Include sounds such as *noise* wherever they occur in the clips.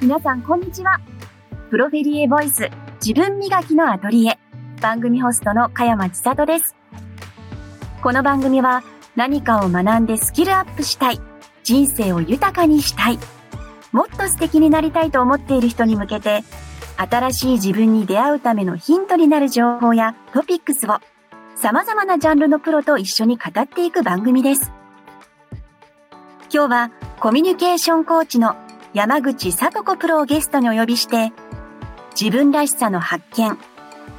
皆さん、こんにちは。プロフェリエボイス、自分磨きのアトリエ。番組ホストの茅山千里です。この番組は、何かを学んでスキルアップしたい。人生を豊かにしたい。もっと素敵になりたいと思っている人に向けて、新しい自分に出会うためのヒントになる情報やトピックスを様々なジャンルのプロと一緒に語っていく番組です。今日はコミュニケーションコーチの山口聡子プロをゲストにお呼びして、自分らしさの発見、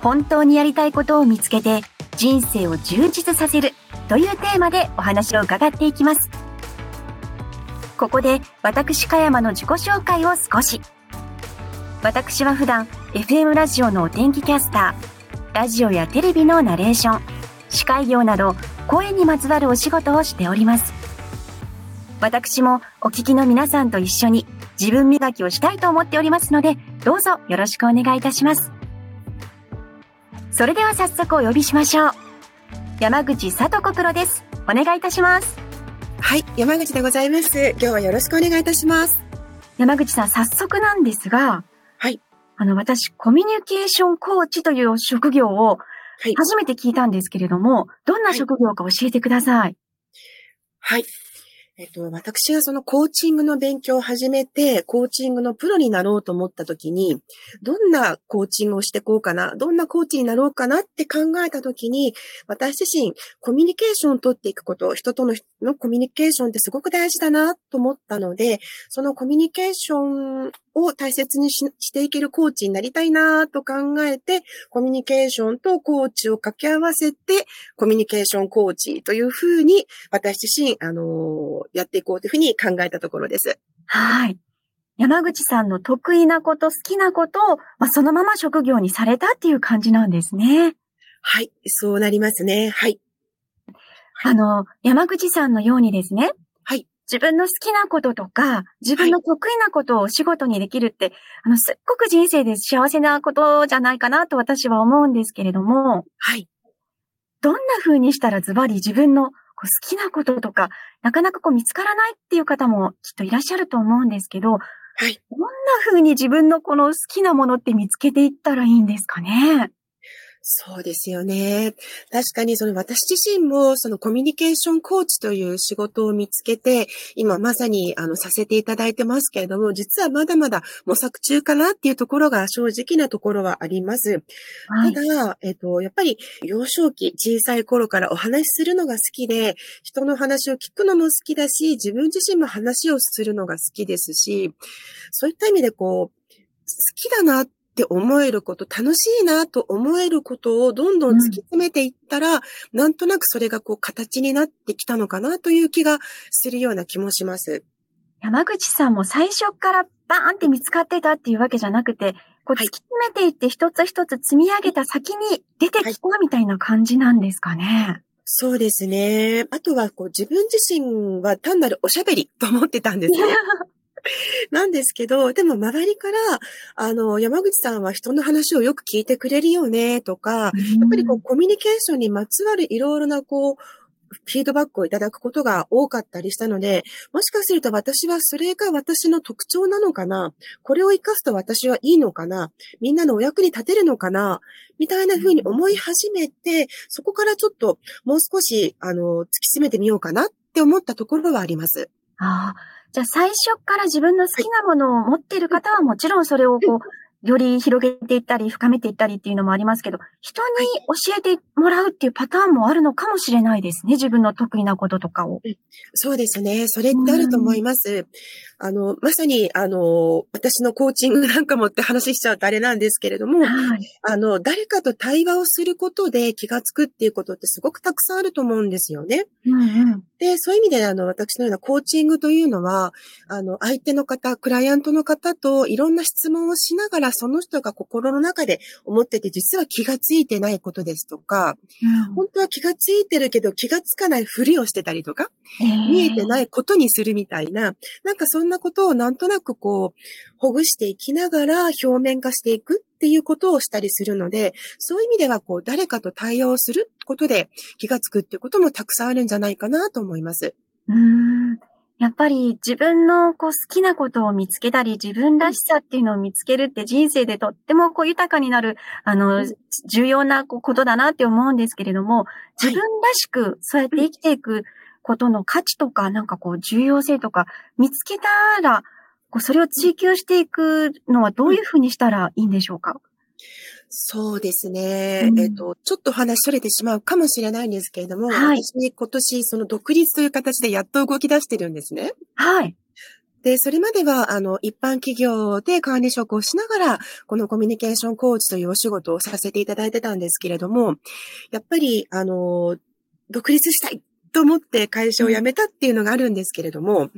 本当にやりたいことを見つけて人生を充実させるというテーマでお話を伺っていきます。ここで私、香山の自己紹介を少し。私は普段 FM ラジオのお天気キャスター、ラジオやテレビのナレーション、司会業など声にまつわるお仕事をしております。私もお聞きの皆さんと一緒に自分磨きをしたいと思っておりますので、どうぞよろしくお願いいたします。それでは早速お呼びしましょう。山口聡子プロです。お願いいたします。はい、山口でございます。今日はよろしくお願いいたします。山口さん、早速なんですが、はい。あの、私、コミュニケーションコーチという職業を初めて聞いたんですけれども、はい、どんな職業か教えてください。はい。えっと、私がそのコーチングの勉強を始めて、コーチングのプロになろうと思った時に、どんなコーチングをしてこうかな、どんなコーチになろうかなって考えた時に、私自身、コミュニケーションを取っていくこと、人とののコミュニケーションってすごく大事だなと思ったので、そのコミュニケーションを大切にしていけるコーチになりたいなと考えて、コミュニケーションとコーチを掛け合わせて、コミュニケーションコーチというふうに、私自身、あのやっていこうというふうに考えたところです。はい。山口さんの得意なこと、好きなことを、まあ、そのまま職業にされたっていう感じなんですね。はい、そうなりますね。はい。あの、山口さんのようにですね。はい。自分の好きなこととか、自分の得意なことをお仕事にできるって、はい、あの、すっごく人生で幸せなことじゃないかなと私は思うんですけれども。はい。どんな風にしたらズバリ自分の好きなこととか、なかなかこう見つからないっていう方もきっといらっしゃると思うんですけど、はい。どんな風に自分のこの好きなものって見つけていったらいいんですかね？そうですよね。確かにその私自身もそのコミュニケーションコーチという仕事を見つけて、今まさにあのさせていただいてますけれども、実はまだまだ模索中かなっていうところが正直なところはあります。はい、ただ、えっと、やっぱり幼少期、小さい頃からお話しするのが好きで、人の話を聞くのも好きだし、自分自身も話をするのが好きですし、そういった意味でこう、好きだなっって思えること、楽しいなと思えることをどんどん突き詰めていったら、うん、なんとなくそれがこう形になってきたのかなという気がするような気もします。山口さんも最初からバーンって見つかってたっていうわけじゃなくて、こう突き詰めていって一つ一つ積み上げた先に出てきたみたいな感じなんですかね。はいそうですね。あとは、こう、自分自身は単なるおしゃべりと思ってたんですよ。*laughs* *laughs* なんですけど、でも周りから、あの、山口さんは人の話をよく聞いてくれるよね、とか、やっぱりこう、コミュニケーションにまつわるいろいろな、こう、フィードバックをいただくことが多かったりしたので、もしかすると私はそれが私の特徴なのかなこれを活かすと私はいいのかなみんなのお役に立てるのかなみたいな風に思い始めて、そこからちょっともう少し、あの、突き詰めてみようかなって思ったところはあります。ああ。じゃあ最初から自分の好きなものを持っている方はもちろんそれをこう、より広げていったり、深めていったりっていうのもありますけど、人に教えてもらうっていうパターンもあるのかもしれないですね。自分の得意なこととかを。そうですね。それってあると思います。あの、まさに、あの、私のコーチングなんかもって話しちゃうとあれなんですけれども、はい、あの、誰かと対話をすることで気がつくっていうことってすごくたくさんあると思うんですよね。うんうん、で、そういう意味で、あの、私のようなコーチングというのは、あの、相手の方、クライアントの方といろんな質問をしながら、その人が心の中で思ってて、実は気がついてないことですとか、うん、本当は気がついてるけど気がつかないふりをしてたりとか、見えてないことにするみたいな、なんかそんなことをなんとなくこう、ほぐしていきながら表面化していくっていうことをしたりするので、そういう意味ではこう、誰かと対応することで気がつくっていうこともたくさんあるんじゃないかなと思います。うん。やっぱり自分のこう好きなことを見つけたり、自分らしさっていうのを見つけるって人生でとってもこう豊かになる、あの、重要なことだなって思うんですけれども、自分らしくそうやって生きていくことの価値とか、なんかこう重要性とか見つけたら、こうそれを追求していくのはどういうふうにしたらいいんでしょうか？そうですね。うん、えっ、と、ちょっと話それてしまうかもしれないんですけれども、はい、私今年その独立という形でやっと動き出してるんですね。はい。で、それまでは、あの、一般企業で管理職をしながら、このコミュニケーションコーチというお仕事をさせていただいてたんですけれども、やっぱり、あの、独立したいと思って会社を辞めたっていうのがあるんですけれども、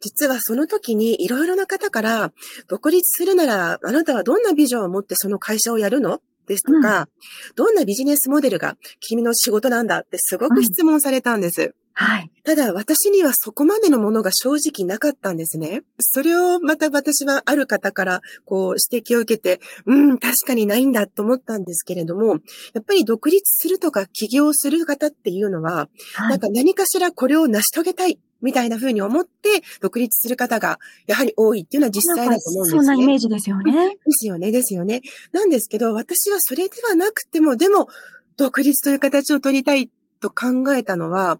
実はその時にいろいろな方から、独立するならあなたはどんなビジョンを持ってその会社をやるの？ですとか、うん、どんなビジネスモデルが君の仕事なんだ？ってすごく質問されたんです。うんはい。ただ私にはそこまでのものが正直なかったんですね。それをまた私はある方からこう指摘を受けて、うん、確かにないんだと思ったんですけれども、やっぱり独立するとか起業する方っていうのは、はい、なんか何かしらこれを成し遂げたいみたいな風に思って独立する方がやはり多いっていうのは実際だと思うんですね。そんなイメージですよね。ですよね、ですよね。なんですけど、私はそれではなくても、でも、独立という形を取りたいと考えたのは、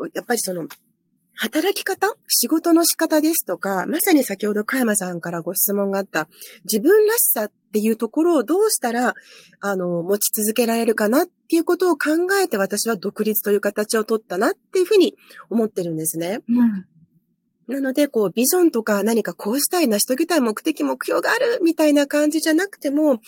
うん、やっぱりその、働き方？仕事の仕方ですとか、まさに先ほど加山さんからご質問があった自分らしさっていうところをどうしたら、あの、持ち続けられるかなっていうことを考えて私は独立という形を取ったなっていうふうに思ってるんですね。うん。なので、こう、ビジョンとか何かこうしたい、成し遂げたい目的、目標があるみたいな感じじゃなくても、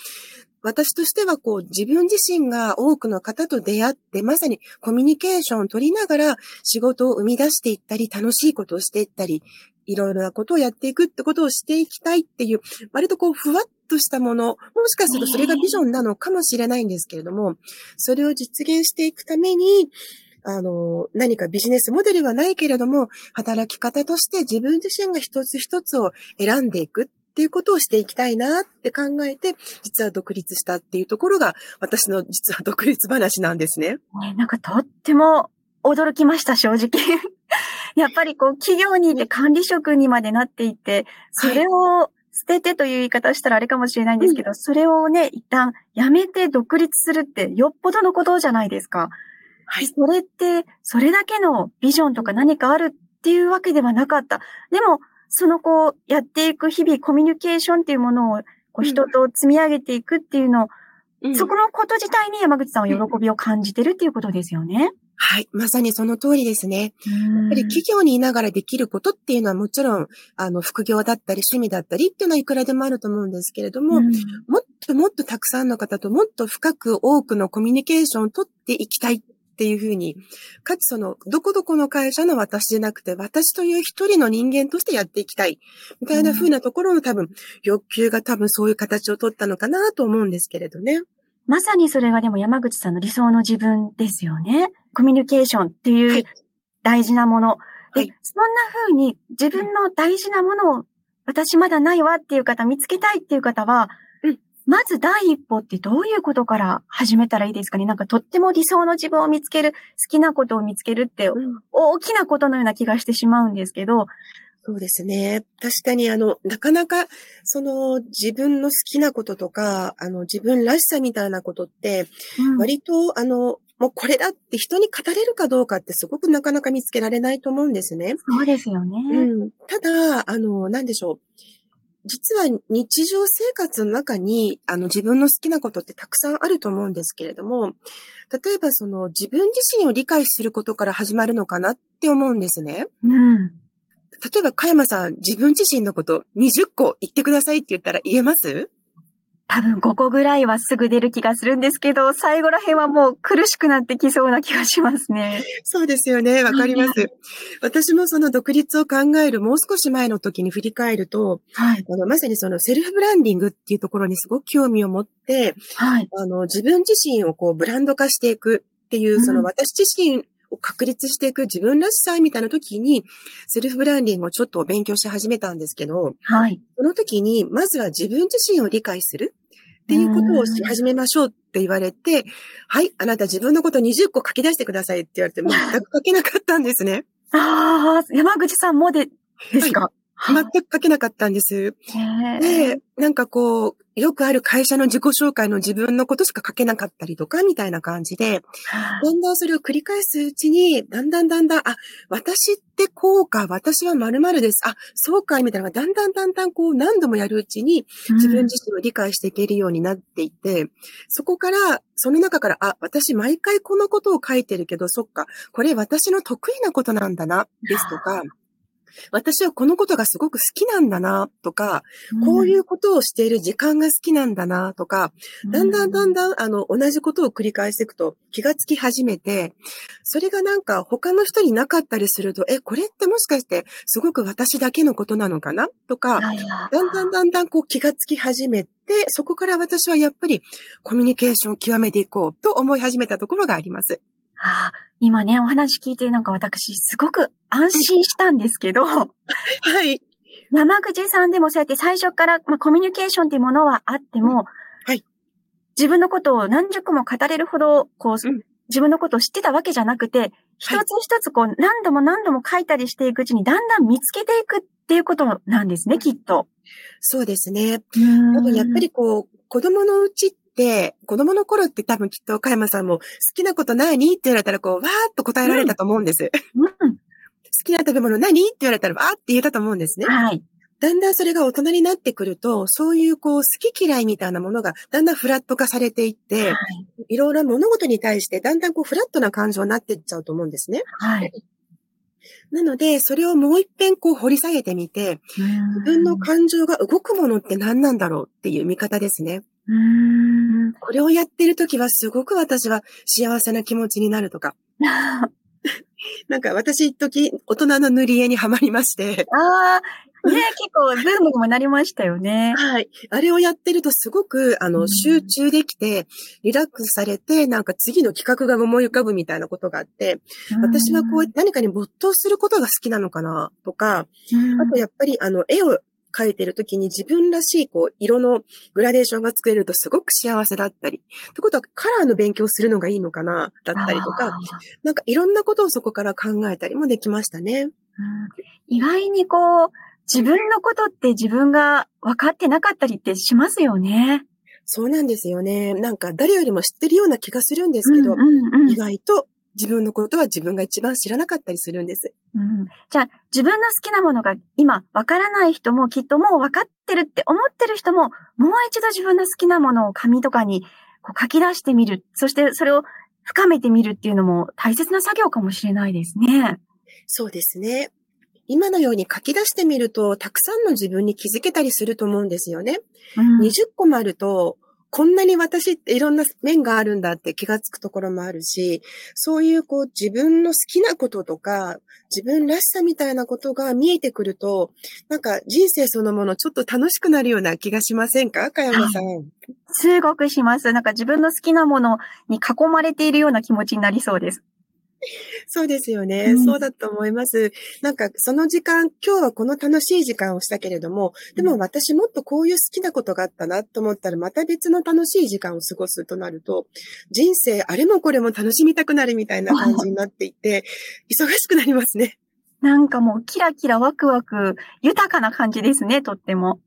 私としてはこう自分自身が多くの方と出会って、まさにコミュニケーションを取りながら仕事を生み出していったり、楽しいことをしていったり、いろいろなことをやっていくってことをしていきたいっていう、割とこうふわっとしたもの、もしかするとそれがビジョンなのかもしれないんですけれども、それを実現していくために、あの、何かビジネスモデルはないけれども、働き方として自分自身が一つ一つを選んでいくっていうことをしていきたいなって考えて、実は独立したっていうところが、私の実は独立話なんですね。ねなんかとっても驚きました、正直。*laughs* やっぱりこう、企業にいて管理職にまでなっていて、それを捨ててという言い方したらあれかもしれないんですけど、それをね、一旦やめて独立するってよっぽどのことじゃないですか。はい。それって、それだけのビジョンとか何かあるっていうわけではなかった。でも、そのこう、やっていく日々コミュニケーションっていうものを、こう人と積み上げていくっていうのを、うん、そこのこと自体に山口さんは喜びを感じてるっていうことですよね。はい。まさにその通りですね。やっぱり企業にいながらできることっていうのはもちろん、あの、副業だったり趣味だったりっていうのはいくらでもあると思うんですけれども、もっともっとたくさんの方ともっと深く多くのコミュニケーションを取っていきたいっっていうふうに、かつその、どこどこの会社の私じゃなくて、私という一人の人間としてやっていきたい。みたいなふうなところの多分、欲求が多分そういう形を取ったのかなと思うんですけれどね。まさにそれがでも山口さんの理想の自分ですよね。コミュニケーションっていう大事なもの。はい、で、そんな風に自分の大事なものを私まだないわっていう方、見つけたいっていう方は、まず第一歩ってどういうことから始めたらいいですかね？なんかとっても理想の自分を見つける、好きなことを見つけるって、大きなことのような気がしてしまうんですけど、そうですね。確かに、あの、なかなか、その、自分の好きなこととか、あの、自分らしさみたいなことって、割と、うん、あの、もうこれだって人に語れるかどうかってすごくなかなか見つけられないと思うんですね。そうですよね。うん。ただ、あの、なんでしょう。実は日常生活の中に、あの自分の好きなことってたくさんあると思うんですけれども、例えばその自分自身を理解することから始まるのかなって思うんですね。うん。例えば、加山さん、自分自身のこと20個言ってくださいって言ったら言えます？多分5個ぐらいはすぐ出る気がするんですけど、最後ら辺はもう苦しくなってきそうな気がしますね。そうですよね。わかります。私もその独立を考えるもう少し前の時に振り返ると、はい、あのまさにそのセルフブランディングっていうところにすごく興味を持って、はい、あの自分自身をこうブランド化していくっていう、その私自身を確立していく自分らしさみたいな時に、セルフブランディングをちょっと勉強し始めたんですけど、はい。その時に、まずは自分自身を理解する。っていうことをし始めましょうって言われて、はい、あなた自分のこと20個書き出してくださいって言われて、全く書けなかったんですね。ああ、山口さんもで、ですか、全く書けなかったんです。で、なんかこう、よくある会社の自己紹介の自分のことしか書けなかったりとか、みたいな感じで、だんだんそれを繰り返すうちに、だんだんだんだん、あ、私ってこうか、私は〇〇です。あ、そうか、みたいなのが、だんだんだんだんこう何度もやるうちに、自分自身を理解していけるようになっていて、うん、そこから、その中から、あ、私毎回このことを書いてるけど、そっか、これ私の得意なことなんだな、ですとか、私はこのことがすごく好きなんだな、とか、こういうことをしている時間が好きなんだな、とか、だんだんだんだん、あの、同じことを繰り返していくと気がつき始めて、それがなんか他の人になかったりすると、え、これってもしかしてすごく私だけのことなのかなとか、だんだんだんだんこう気がつき始めて、そこから私はやっぱりコミュニケーションを極めていこうと思い始めたところがあります。ああ、今ね、お話聞いてなんか私すごく安心したんですけど、はい。山口さんでもそうやって最初から、まあ、コミュニケーションっていうものはあっても、はい。自分のことを何十個も語れるほど、こう、うん、自分のことを知ってたわけじゃなくて、一つ一つこう、何度も何度も書いたりしていくうちに、だんだん見つけていくっていうことなんですね、きっと。そうですね。多分やっぱりこう、子供のうち、子供の頃って多分きっと岡山さんも好きなこと何？って言われたらこう、わーっと答えられたと思うんです。うん。好きな食べ物何？って言われたらわーって言えたと思うんですね。はい。だんだんそれが大人になってくると、そういうこう好き嫌いみたいなものがだんだんフラット化されていって、はい、いろいろ物事に対してだんだんこうフラットな感情になっていっちゃうと思うんですね。はい。なので、それをもう一遍こう掘り下げてみて、自分の感情が動くものって何なんだろうっていう見方ですね。うんこれをやってるときはすごく私は幸せな気持ちになるとか。*laughs* なんか私一時大人の塗り絵にはまりまして。*laughs* ああ、ね結構ブームにもなりましたよね。はい。あれをやってるとすごく、あの、集中できて、リラックスされて、なんか次の企画が思い浮かぶみたいなことがあって、私はこう何かに没頭することが好きなのかなとか、あとやっぱりあの、絵を描いてる時に自分らしいこう色のグラデーションが作れるとすごく幸せだったり。ってことはカラーの勉強するのがいいのかなだったりとか、なんかいろんなことをそこから考えたりもできましたね。うん、意外にこう、自分のことって自分が分かってなかったりってしますよね。そうなんですよね。なんか誰よりも知ってるような気がするんですけど、うんうんうん、意外と自分のことは自分が一番知らなかったりするんです。うん、じゃあ、自分の好きなものが今わからない人もきっともうわかってるって思ってる人も、もう一度自分の好きなものを紙とかにこう書き出してみる。そしてそれを深めてみるっていうのも大切な作業かもしれないですね。そうですね。今のように書き出してみると、たくさんの自分に気づけたりすると思うんですよね。うん、20個もあると、こんなに私っていろんな面があるんだって気がつくところもあるし、そういうこう自分の好きなこととか、自分らしさみたいなことが見えてくると、なんか人生そのものちょっと楽しくなるような気がしませんか？かやまさん。すごくします。なんか自分の好きなものに囲まれているような気持ちになりそうです。*laughs* そうですよね、うん。そうだと思います。なんか、その時間、今日はこの楽しい時間をしたけれども、でも私もっとこういう好きなことがあったなと思ったら、また別の楽しい時間を過ごすとなると、人生、あれもこれも楽しみたくなるみたいな感じになっていて、忙しくなりますね。なんかもう、キラキラワクワク、豊かな感じですね、とっても。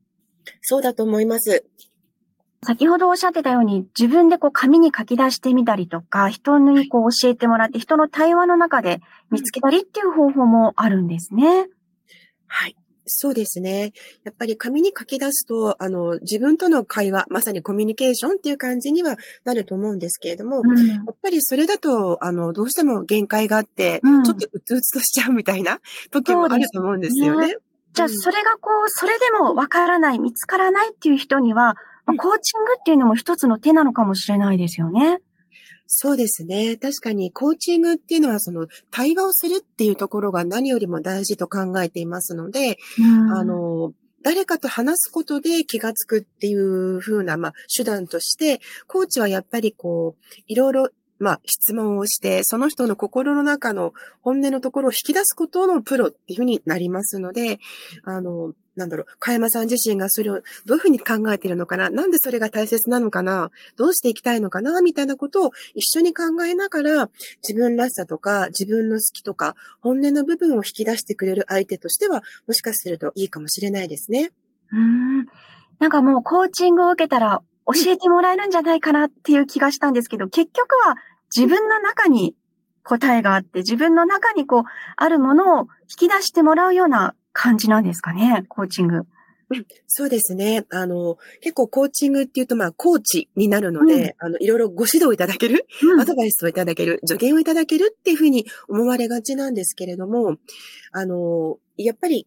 そうだと思います。先ほどおっしゃってたように、自分でこう紙に書き出してみたりとか、人にこう教えてもらって、人の対話の中で見つけたりっていう方法もあるんですね。はい。そうですね。やっぱり紙に書き出すと、あの、自分との会話、まさにコミュニケーションっていう感じにはなると思うんですけれども、うん、やっぱりそれだと、あの、どうしても限界があって、うん、ちょっとうつうつとしちゃうみたいな時もあると思うんですよね。ねじゃあ、それがこう、それでもわからない、見つからないっていう人には、まあ、コーチングっていうのも一つの手なのかもしれないですよね。そうですね。確かに、コーチングっていうのは、その、対話をするっていうところが何よりも大事と考えていますので、あの、誰かと話すことで気がつくっていう風な、まあ、手段として、コーチはやっぱりこう、いろいろまあ、質問をして、その人の心の中の本音のところを引き出すことのプロっていうふうになりますので、あの、なんだろう、かやまさん自身がそれをどういうふうに考えているのかななんでそれが大切なのかなどうしていきたいのかなみたいなことを一緒に考えながら、自分らしさとか、自分の好きとか、本音の部分を引き出してくれる相手としては、もしかするといいかもしれないですね。うん。なんかもうコーチングを受けたら教えてもらえるんじゃないかなっていう気がしたんですけど、結局は自分の中に答えがあって、自分の中にこう、あるものを引き出してもらうような感じなんですかね、コーチング。そうですね。あの、結構コーチングっていうと、まあ、コーチになるので、うん、あの、いろいろご指導いただける、うん、アドバイスをいただける、助言をいただけるっていうふうに思われがちなんですけれども、あの、やっぱり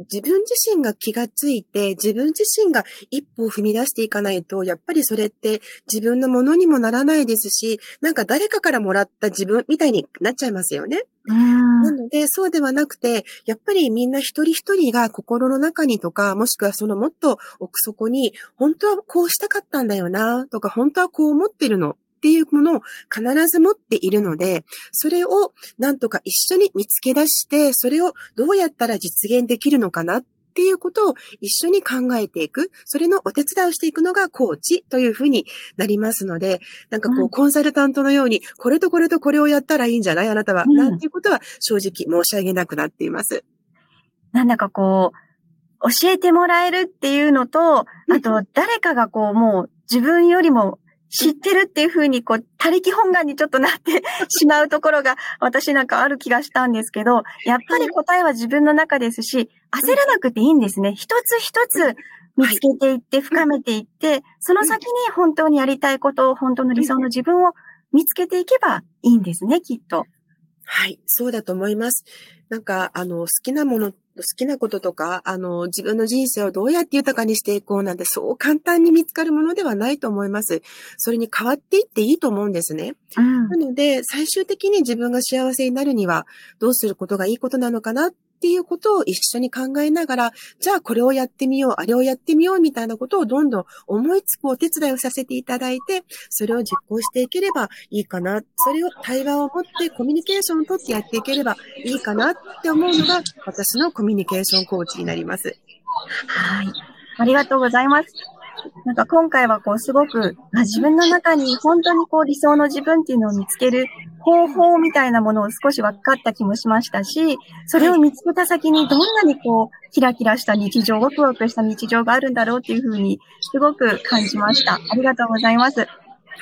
自分自身が気がついて、自分自身が一歩を踏み出していかないと、やっぱりそれって自分のものにもならないですし、なんか誰かからもらった自分みたいになっちゃいますよね。なので、そうではなくて、やっぱりみんな一人一人が心の中にとか、もしくはそのもっと奥底に、本当はこうしたかったんだよな、とか、本当はこう思ってるのっていうものを必ず持っているので、それをなんとか一緒に見つけ出して、それをどうやったら実現できるのかなっていうことを一緒に考えていく、それのお手伝いをしていくのがコーチというふうになりますので、なんかこう、コンサルタントのように、これとこれとこれをやったらいいんじゃない？あなたは、うん、なんていうことは正直申し上げなくなっています。なんだかこう、教えてもらえるっていうのと、あと誰かがこう、もう自分よりも知ってるっていうふうに、こう、他力本願にちょっとなって *laughs* しまうところが、私なんかある気がしたんですけど、やっぱり答えは自分の中ですし、焦らなくていいんですね。一つ一つ見つけていって、深めていって、その先に本当にやりたいことを、本当の理想の自分を見つけていけばいいんですね、きっと。はい、そうだと思います。なんか、あの、好きなもの好きなこととか、あの、自分の人生をどうやって豊かにしていこうなんて、そう簡単に見つかるものではないと思います。それに変わっていっていいと思うんですね。うん、なので、最終的に自分が幸せになるには、どうすることがいいことなのかなっっていうことを一緒に考えながら、じゃあこれをやってみよう、あれをやってみようみたいなことをどんどん思いつくお手伝いをさせていただいて、それを実行していければいいかな。それを対話を持ってコミュニケーションをとってやっていければいいかなって思うのが私のコミュニケーションコーチになります。はい。ありがとうございます。なんか今回はこうすごくま、自分の中に本当にこう理想の自分っていうのを見つける方法みたいなものを少し分かった気もしましたし、それを見つけた先にどんなにこう、キラキラした日常、ワクワクした日常があるんだろうっていうふうに、すごく感じました。ありがとうございます。ぜ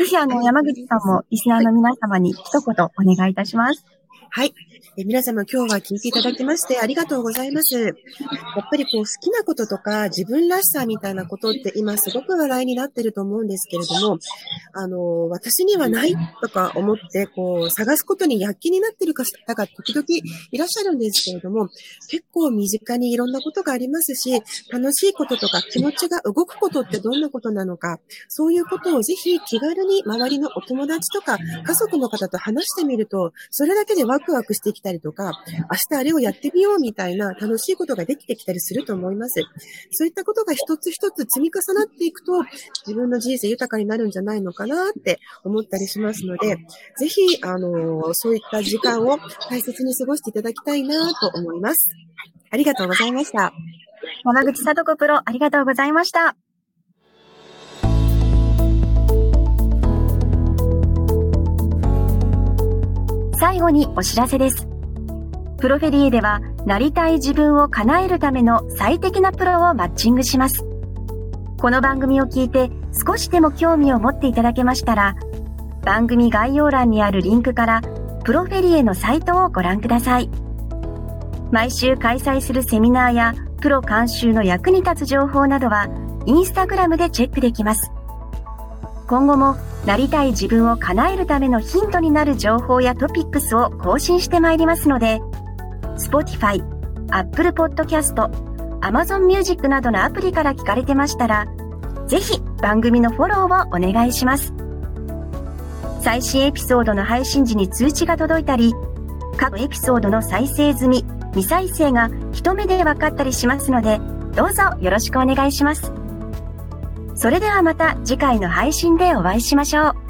ひあの、山口さんもリスナーの皆様に一言お願いいたします。はい。え皆様今日は聞いていただきましてありがとうございます。やっぱりこう好きなこととか自分らしさみたいなことって今すごく話題になってると思うんですけれども、あの、私にはないとか思ってこう探すことに躍起になってる方が時々いらっしゃるんですけれども、結構身近にいろんなことがありますし、楽しいこととか気持ちが動くことってどんなことなのか、そういうことをぜひ気軽に周りのお友達とか家族の方と話してみると、それだけでワワクワクしてきたりとか、明日あれをやってみようみたいな楽しいことができてきたりすると思います。そういったことが一つ一つ積み重なっていくと、自分の人生豊かになるんじゃないのかなって思ったりしますので、ぜひ、あの、そういった時間を大切に過ごしていただきたいなと思います。ありがとうございました。山口さとこプロ、ありがとうございました。最後にお知らせです。プロフェリエでは、なりたい自分を叶えるための最適なプロをマッチングします。この番組を聞いて少しでも興味を持っていただけましたら、番組概要欄にあるリンクから、プロフェリエのサイトをご覧ください。毎週開催するセミナーやプロ監修の役に立つ情報などは、インスタグラムでチェックできます。今後もなりたい自分を叶えるためのヒントになる情報やトピックスを更新してまいりますので、Spotify、Apple Podcast、Amazon Music などのアプリから聞かれてましたら、ぜひ番組のフォローをお願いします。最新エピソードの配信時に通知が届いたり、各エピソードの再生済み、未再生が一目で分かったりしますので、どうぞよろしくお願いします。それではまた次回の配信でお会いしましょう。